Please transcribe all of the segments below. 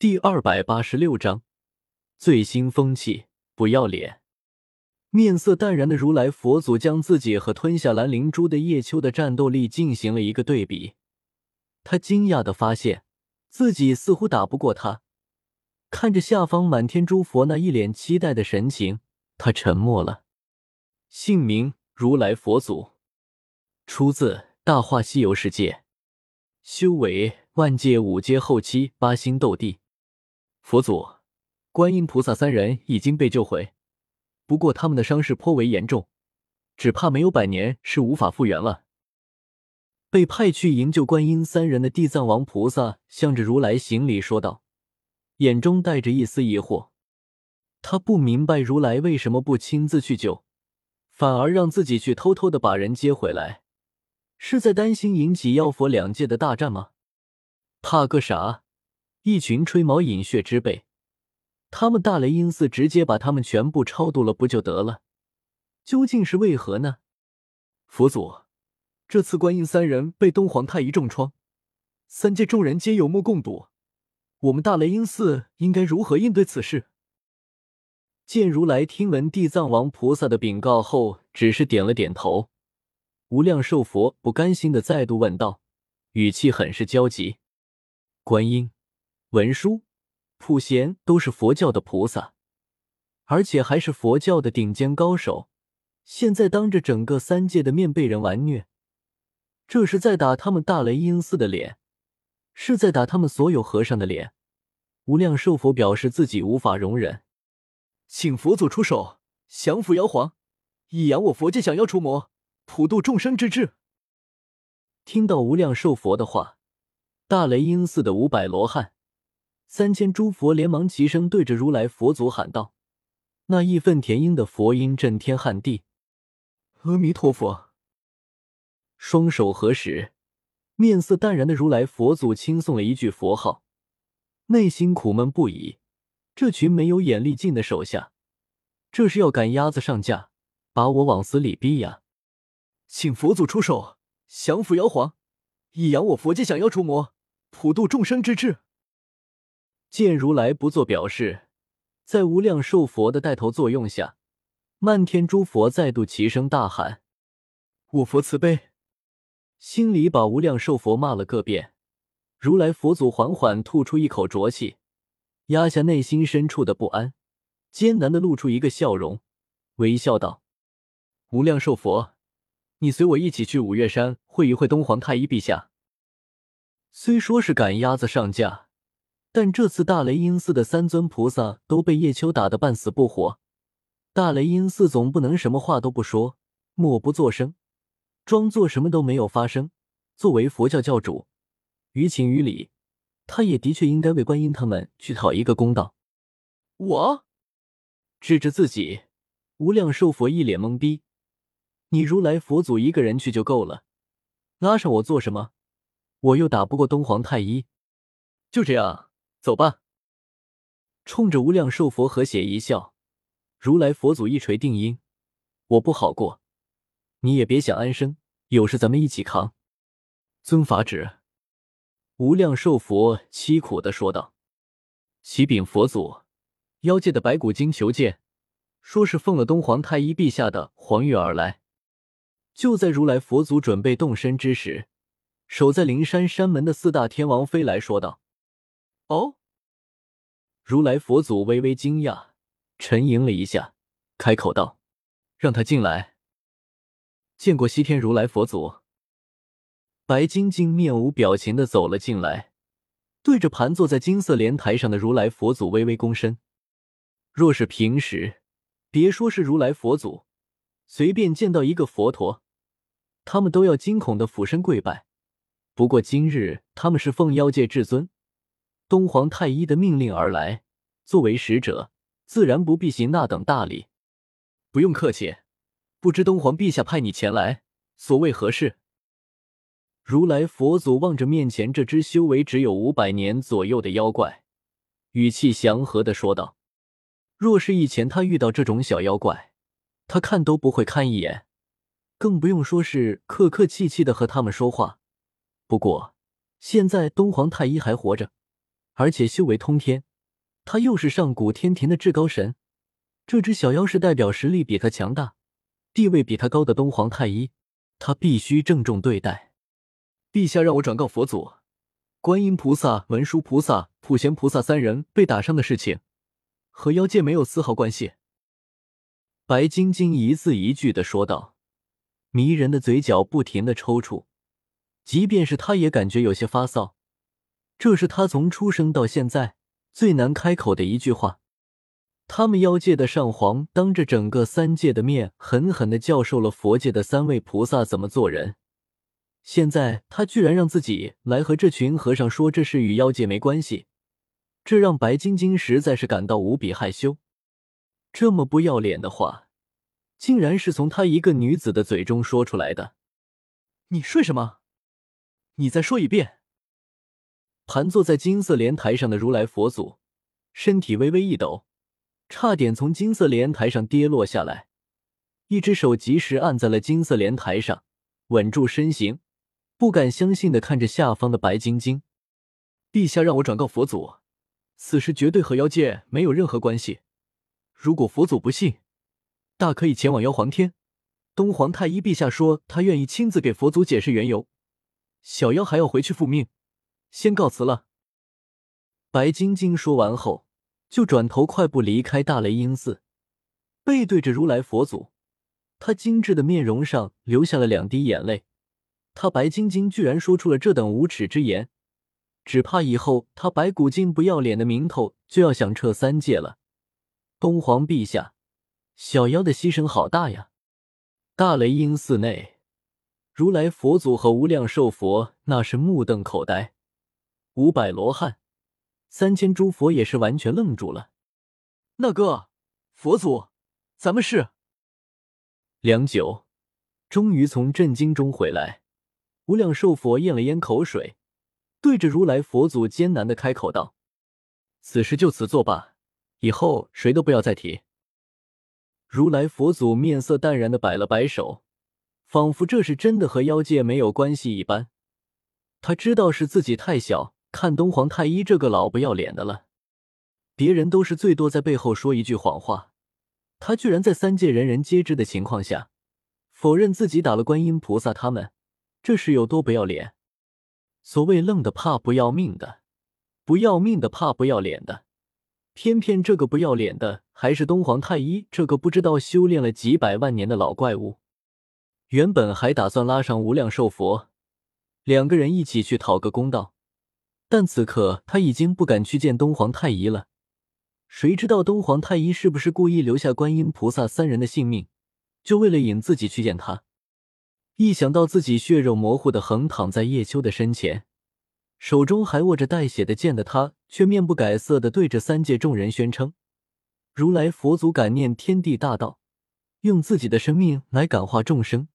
第二百八十六章，最新风气，不要脸。面色淡然的如来佛祖将自己和吞下蓝灵珠的叶秋的战斗力进行了一个对比，他惊讶的发现自己似乎打不过他。看着下方满天诸佛那一脸期待的神情，他沉默了。姓名：如来佛祖，出自《大话西游》世界，修为万界五阶后期八星斗帝。佛祖，观音菩萨三人已经被救回，不过他们的伤势颇为严重，只怕没有百年是无法复原了。被派去营救观音三人的地藏王菩萨向着如来行礼说道。眼中带着一丝疑惑，他不明白如来为什么不亲自去救，反而让自己去偷偷的把人接回来，是在担心引起妖佛两界的大战吗？怕个啥？一群吹毛饮血之辈，他们大雷音寺直接把他们全部超度了，不就得了？究竟是为何呢？佛祖，这次观音三人被东皇太一重创，三界众人皆有目共睹。我们大雷音寺应该如何应对此事？见如来听闻地藏王菩萨的禀告后，只是点了点头。无量寿佛不甘心的再度问道，语气很是焦急：“观音、文殊、普贤都是佛教的菩萨，而且还是佛教的顶尖高手，现在当着整个三界的面被人玩虐，这是在打他们大雷音寺的脸。”是在打他们所有和尚的脸。无量寿佛表示自己无法容忍，请佛祖出手降服妖皇，以扬我佛界降妖除魔、普度众生之志。听到无量寿佛的话，大雷音寺的五百罗汉、三千诸佛连忙齐声对着如来佛祖喊道：“那义愤填膺的佛音震天撼地。”阿弥陀佛，双手合十。面色淡然的如来佛祖轻诵了一句佛号，内心苦闷不已。这群没有眼力劲的手下，这是要赶鸭子上架，把我往死里逼呀！请佛祖出手，降服妖皇，以扬我佛界降妖除魔、普度众生之志。见如来不做表示，在无量寿佛的带头作用下，漫天诸佛再度齐声大喊：“我佛慈悲！”心里把无量寿佛骂了个遍，如来佛祖缓缓吐出一口浊气，压下内心深处的不安，艰难的露出一个笑容，微笑道：“无量寿佛，你随我一起去五岳山会一会东皇太一陛下。”虽说是赶鸭子上架，但这次大雷音寺的三尊菩萨都被叶秋打得半死不活，大雷音寺总不能什么话都不说，默不作声。装作什么都没有发生。作为佛教教主，于情于理，他也的确应该为观音他们去讨一个公道。我指着自己，无量寿佛一脸懵逼：“你如来佛祖一个人去就够了，拉上我做什么？我又打不过东皇太一。”就这样，走吧。冲着无量寿佛和谐一笑，如来佛祖一锤定音：“我不好过，你也别想安生。”有事咱们一起扛。遵法旨。无量寿佛凄苦的说道：“启禀佛祖，妖界的白骨精求见，说是奉了东皇太一陛下的皇谕而来。”就在如来佛祖准备动身之时，守在灵山山门的四大天王飞来说道：“哦。”如来佛祖微微惊讶，沉吟了一下，开口道：“让他进来。”见过西天如来佛祖，白晶晶面无表情的走了进来，对着盘坐在金色莲台上的如来佛祖微微躬身。若是平时，别说是如来佛祖，随便见到一个佛陀，他们都要惊恐的俯身跪拜。不过今日他们是奉妖界至尊东皇太一的命令而来，作为使者，自然不必行那等大礼。不用客气。不知东皇陛下派你前来，所谓何事？如来佛祖望着面前这只修为只有五百年左右的妖怪，语气祥和的说道：“若是以前他遇到这种小妖怪，他看都不会看一眼，更不用说是客客气气的和他们说话。不过现在东皇太一还活着，而且修为通天，他又是上古天庭的至高神。这只小妖是代表实力比他强大、地位比他高的东皇太一，他必须郑重对待。陛下让我转告佛祖，观音菩萨、文殊菩萨、普贤菩萨三人被打伤的事情，和妖界没有丝毫关系。白晶晶一字一句的说道，迷人的嘴角不停的抽搐，即便是他也感觉有些发臊。这是他从出生到现在最难开口的一句话。他们妖界的上皇当着整个三界的面，狠狠的教授了佛界的三位菩萨怎么做人。现在他居然让自己来和这群和尚说这事与妖界没关系，这让白晶晶实在是感到无比害羞。这么不要脸的话，竟然是从她一个女子的嘴中说出来的。你睡什么？你再说一遍。盘坐在金色莲台上的如来佛祖，身体微微一抖。差点从金色莲台上跌落下来，一只手及时按在了金色莲台上，稳住身形，不敢相信的看着下方的白晶晶。陛下让我转告佛祖，此事绝对和妖界没有任何关系。如果佛祖不信，大可以前往妖皇天。东皇太一陛下说他愿意亲自给佛祖解释缘由。小妖还要回去复命，先告辞了。白晶晶说完后。就转头快步离开大雷音寺，背对着如来佛祖，他精致的面容上流下了两滴眼泪。他白晶晶居然说出了这等无耻之言，只怕以后他白骨精不要脸的名头就要响彻三界了。东皇陛下，小妖的牺牲好大呀！大雷音寺内，如来佛祖和无量寿佛那是目瞪口呆，五百罗汉。三千诸佛也是完全愣住了。那个佛祖，咱们是？良久，终于从震惊中回来。无量寿佛咽了咽口水，对着如来佛祖艰难的开口道：“此事就此作罢，以后谁都不要再提。”如来佛祖面色淡然的摆了摆手，仿佛这是真的和妖界没有关系一般。他知道是自己太小。看东皇太一这个老不要脸的了，别人都是最多在背后说一句谎话，他居然在三界人人皆知的情况下，否认自己打了观音菩萨他们，这是有多不要脸？所谓愣的怕不要命的，不要命的怕不要脸的，偏偏这个不要脸的还是东皇太一这个不知道修炼了几百万年的老怪物。原本还打算拉上无量寿佛，两个人一起去讨个公道。但此刻他已经不敢去见东皇太一了，谁知道东皇太一是不是故意留下观音菩萨三人的性命，就为了引自己去见他？一想到自己血肉模糊的横躺在叶秋的身前，手中还握着带血的剑的他，却面不改色的对着三界众人宣称：“如来佛祖感念天地大道，用自己的生命来感化众生，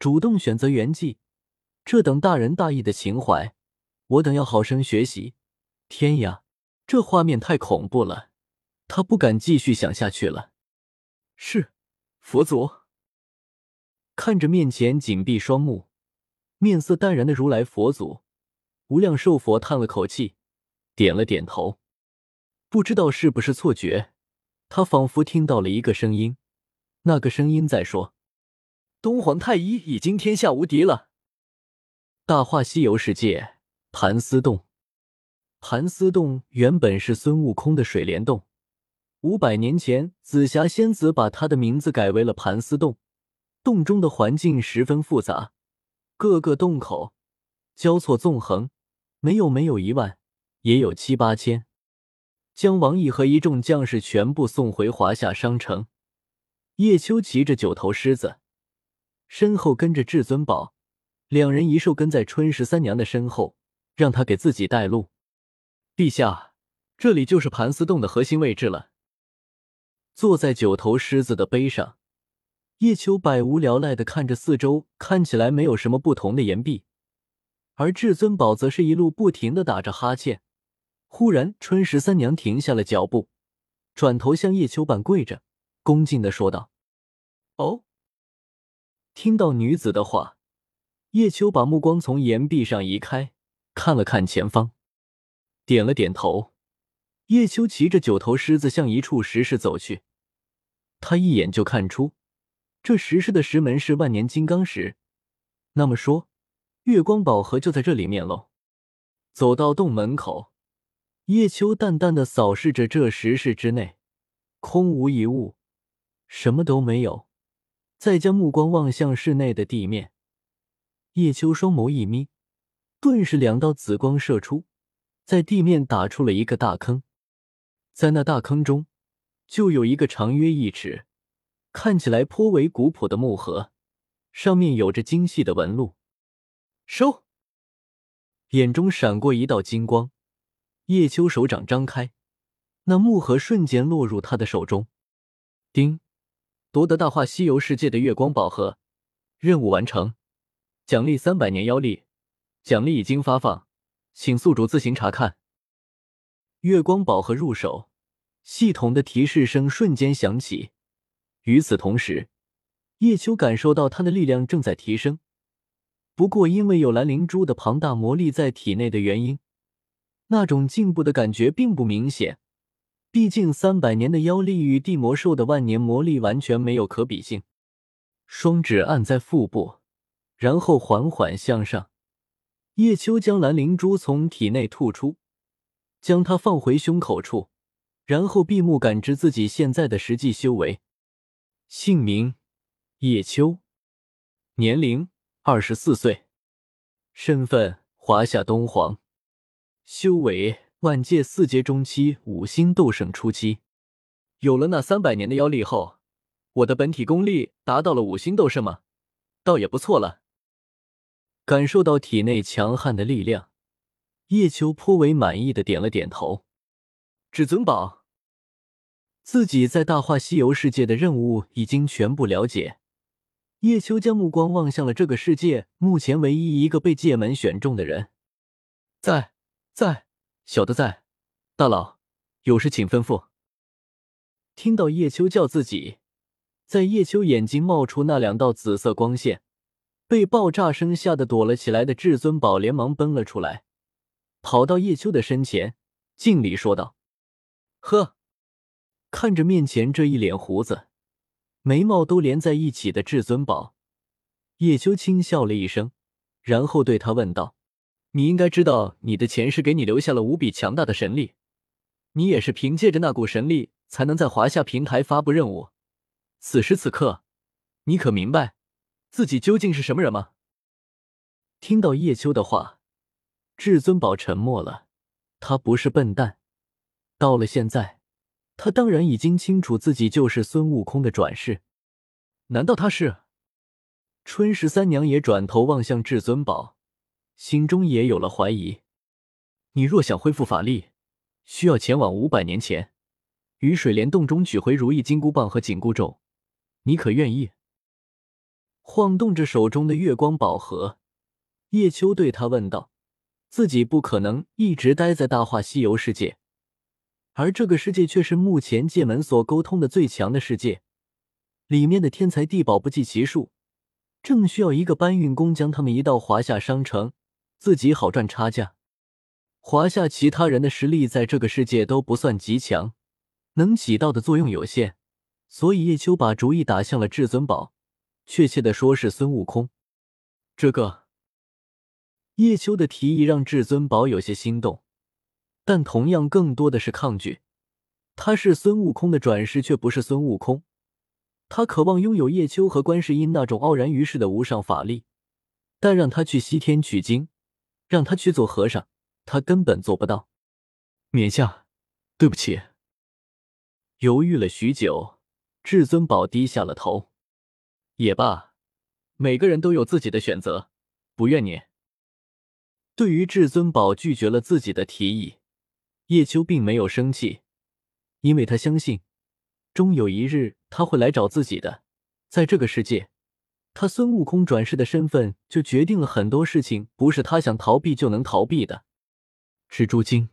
主动选择圆寂，这等大仁大义的情怀。”我等要好生学习。天呀，这画面太恐怖了，他不敢继续想下去了。是，佛祖。看着面前紧闭双目、面色淡然的如来佛祖，无量寿佛叹了口气，点了点头。不知道是不是错觉，他仿佛听到了一个声音，那个声音在说：“东皇太一已经天下无敌了。”《大话西游》世界。盘丝洞，盘丝洞原本是孙悟空的水帘洞。五百年前，紫霞仙子把他的名字改为了盘丝洞。洞中的环境十分复杂，各个洞口交错纵横，没有没有一万，也有七八千。将王毅和一众将士全部送回华夏商城。叶秋骑着九头狮子，身后跟着至尊宝，两人一兽跟在春十三娘的身后。让他给自己带路，陛下，这里就是盘丝洞的核心位置了。坐在九头狮子的背上，叶秋百无聊赖的看着四周看起来没有什么不同的岩壁，而至尊宝则是一路不停的打着哈欠。忽然，春十三娘停下了脚步，转头向叶秋半跪着，恭敬的说道：“哦。”听到女子的话，叶秋把目光从岩壁上移开。看了看前方，点了点头。叶秋骑着九头狮子向一处石室走去，他一眼就看出这石室的石门是万年金刚石，那么说月光宝盒就在这里面喽。走到洞门口，叶秋淡淡的扫视着这石室之内，空无一物，什么都没有。再将目光望向室内的地面，叶秋双眸一眯，顿时两道紫光射出，在地面打出了一个大坑。在那大坑中，就有一个长约一尺、看起来颇为古朴的木盒，上面有着精细的纹路。收！眼中闪过一道金光，叶秋手掌张开，那木盒瞬间落入他的手中。叮！夺得《大话西游》世界的月光宝盒，任务完成，奖励三百年妖力，奖励已经发放，请宿主自行查看。月光宝盒入手，系统的提示声瞬间响起。与此同时，叶秋感受到他的力量正在提升。不过，因为有蓝灵珠的庞大魔力在体内的原因，那种进步的感觉并不明显。毕竟，三百年的妖力与地魔兽的万年魔力完全没有可比性。双指按在腹部，然后缓缓向上。叶秋将蓝灵珠从体内吐出。将它放回胸口处，然后闭目感知自己现在的实际修为。姓名：叶秋，年龄二十四岁，身份华夏东皇，修为万界四阶中期，五星斗圣初期。有了那三百年的妖力后，我的本体功力达到了五星斗圣吗？倒也不错了。感受到体内强悍的力量。叶秋颇为满意的点了点头。至尊宝，自己在《大话西游》世界的任务已经全部了解。叶秋将目光望向了这个世界目前唯一一个被界门选中的人。在，在，小的在。大佬，有事请吩咐。听到叶秋叫自己，在叶秋眼睛冒出那两道紫色光线，被爆炸声吓得躲了起来的至尊宝连忙奔了出来。跑到叶秋的身前，敬礼说道：“呵。”看着面前这一脸胡子、眉毛都连在一起的至尊宝，叶秋轻笑了一声，然后对他问道：“你应该知道，你的前世给你留下了无比强大的神力，你也是凭借着那股神力，才能在华夏平台发布任务。此时此刻，你可明白自己究竟是什么人吗？”听到叶秋的话。至尊宝沉默了，他不是笨蛋。到了现在，他当然已经清楚自己就是孙悟空的转世。难道他是？春十三娘也转头望向至尊宝，心中也有了怀疑。你若想恢复法力，需要前往五百年前，于水帘洞中取回如意金箍棒和紧箍咒。你可愿意？晃动着手中的月光宝盒，叶秋对他问道。自己不可能一直待在大话西游世界，而这个世界却是目前界门所沟通的最强的世界，里面的天才地宝不计其数，正需要一个搬运工将他们移到华夏商城，自己好赚差价。华夏其他人的实力在这个世界都不算极强，能起到的作用有限，所以叶秋把主意打向了至尊宝，确切的说是孙悟空。这个。叶秋的提议让至尊宝有些心动，但同样更多的是抗拒。他是孙悟空的转世，却不是孙悟空。他渴望拥有叶秋和观世音那种傲然于世的无上法力，但让他去西天取经，让他去做和尚，他根本做不到。冕下，对不起。犹豫了许久，至尊宝低下了头。也罢，每个人都有自己的选择，不怨你。对于至尊宝拒绝了自己的提议，叶秋并没有生气，因为他相信，终有一日他会来找自己的。在这个世界，他孙悟空转世的身份就决定了很多事情，不是他想逃避就能逃避的。蜘蛛精。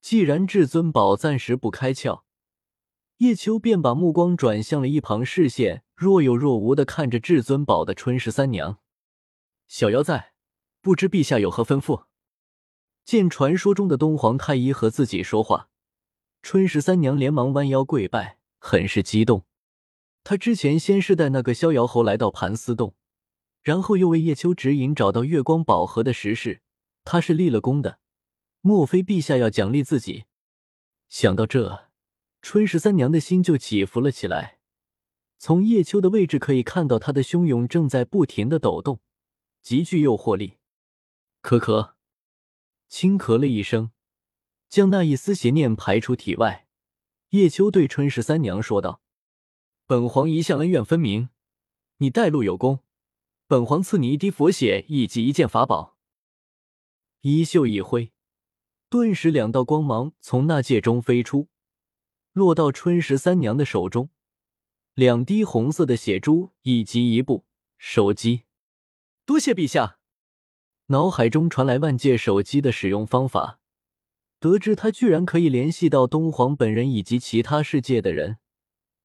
既然至尊宝暂时不开窍，叶秋便把目光转向了一旁，视线若有若无的看着至尊宝的春十三娘。小妖在。不知陛下有何吩咐？见传说中的东皇太一和自己说话，春十三娘连忙弯腰跪拜，很是激动。她之前先是带那个逍遥侯来到盘丝洞，然后又为叶秋指引找到月光宝盒的实事，她是立了功的。莫非陛下要奖励自己？想到这，春十三娘的心就起伏了起来。从叶秋的位置可以看到，他的汹涌正在不停的抖动，极具诱惑力。咳咳，轻咳了一声，将那一丝邪念排出体外。叶秋对春十三娘说道：“本皇一向恩怨分明，你带路有功，本皇赐你一滴佛血以及一件法宝。”衣袖一挥，顿时两道光芒从那戒中飞出，落到春十三娘的手中。两滴红色的血珠以及一部手机，多谢陛下。脑海中传来万界手机的使用方法，得知他居然可以联系到东皇本人以及其他世界的人，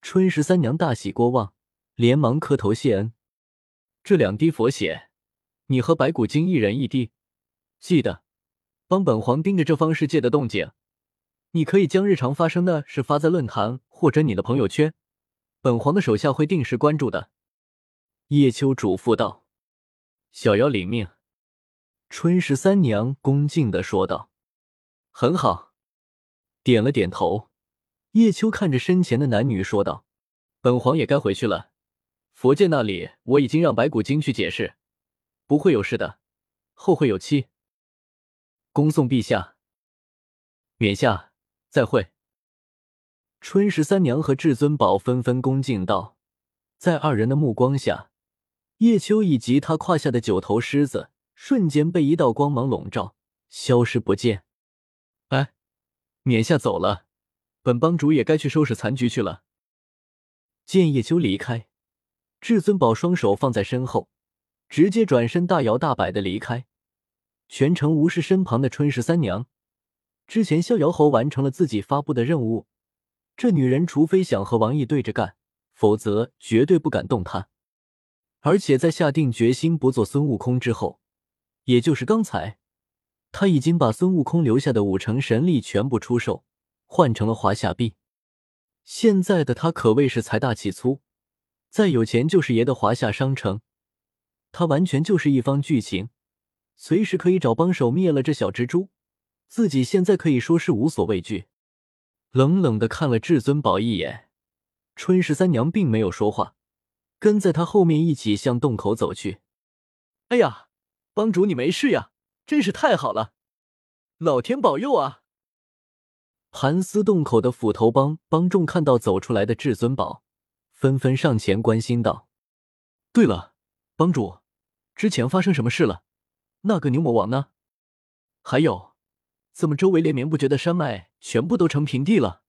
春十三娘大喜过望，连忙磕头谢恩。这两滴佛血，你和白骨精一人一滴，记得帮本皇盯着这方世界的动静。你可以将日常发生的事发在论坛或者你的朋友圈。本皇的手下会定时关注的。”叶秋嘱咐道。“小妖领命。”春十三娘恭敬的说道。“很好。”点了点头。叶秋看着身前的男女说道：“本皇也该回去了。佛界那里我已经让白骨精去解释，不会有事的。后会有期。恭送陛下。冕下，再会。”春十三娘和至尊宝纷纷恭敬道，在二人的目光下，叶秋以及他胯下的九头狮子瞬间被一道光芒笼罩，消失不见。哎，冕下走了，本帮主也该去收拾残局去了。见叶秋离开，至尊宝双手放在身后，直接转身大摇大摆的离开，全程无视身旁的春十三娘。之前逍遥侯完成了自己发布的任务。这女人除非想和王毅对着干，否则绝对不敢动他。而且在下定决心不做孙悟空之后，也就是刚才，他已经把孙悟空留下的五成神力全部出售，换成了华夏币。现在的他可谓是财大气粗，再有钱就是爷的华夏商城。他完全就是一方巨擎，随时可以找帮手灭了这小蜘蛛。自己现在可以说是无所畏惧。冷冷的看了至尊宝一眼，春十三娘并没有说话，跟在他后面一起向洞口走去。哎呀，帮主你没事呀，真是太好了，老天保佑啊！盘丝洞口的斧头帮帮众看到走出来的至尊宝，纷纷上前关心道：“对了，帮主，之前发生什么事了？那个牛魔王呢？还有？”怎么，周围连绵不绝的山脉全部都成平地了？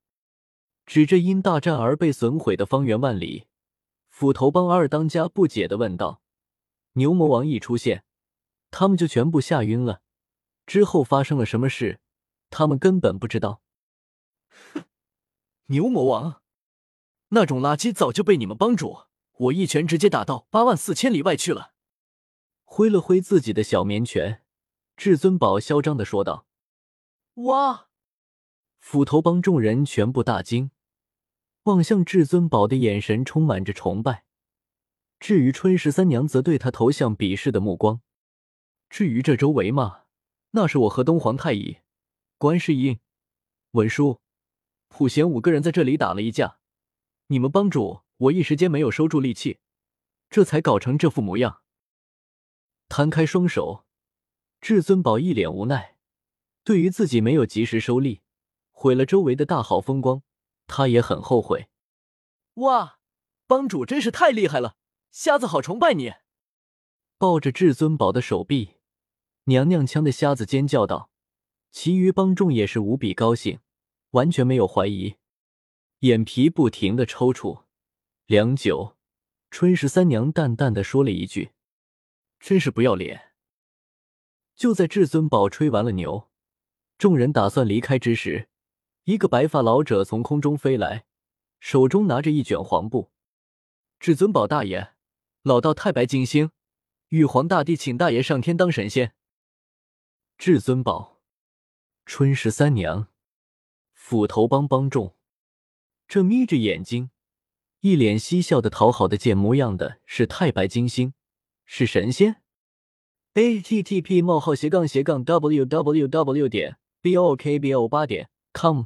指着因大战而被损毁的方圆万里，斧头帮二当家不解的问道：“牛魔王一出现，他们就全部吓晕了。之后发生了什么事，他们根本不知道。”哼，牛魔王那种垃圾早就被你们帮主我一拳直接打到八万四千里外去了。挥了挥自己的小棉拳，至尊宝嚣张的说道。哇！斧头帮众人全部大惊，望向至尊宝的眼神充满着崇拜。至于春十三娘，则对他投向鄙视的目光。至于这周围嘛，那是我和东皇太乙、观世音、文殊、普贤五个人在这里打了一架。你们帮主，我一时间没有收住力气，这才搞成这副模样。摊开双手，至尊宝一脸无奈。对于自己没有及时收力，毁了周围的大好风光，他也很后悔。哇，帮主真是太厉害了，瞎子好崇拜你！抱着至尊宝的手臂，娘娘腔的瞎子尖叫道。其余帮众也是无比高兴，完全没有怀疑，眼皮不停的抽搐。良久，春十三娘淡淡的说了一句：“真是不要脸。”就在至尊宝吹完了牛。众人打算离开之时，一个白发老者从空中飞来，手中拿着一卷黄布。至尊宝大爷，老道太白金星，玉皇大帝请大爷上天当神仙。至尊宝。春十三娘，斧头帮帮众，这眯着眼睛，一脸嬉笑的讨好的贱模样的是太白金星，是神仙。a t t p 冒号斜杠斜杠 w w w 点 b o k b o 八点 com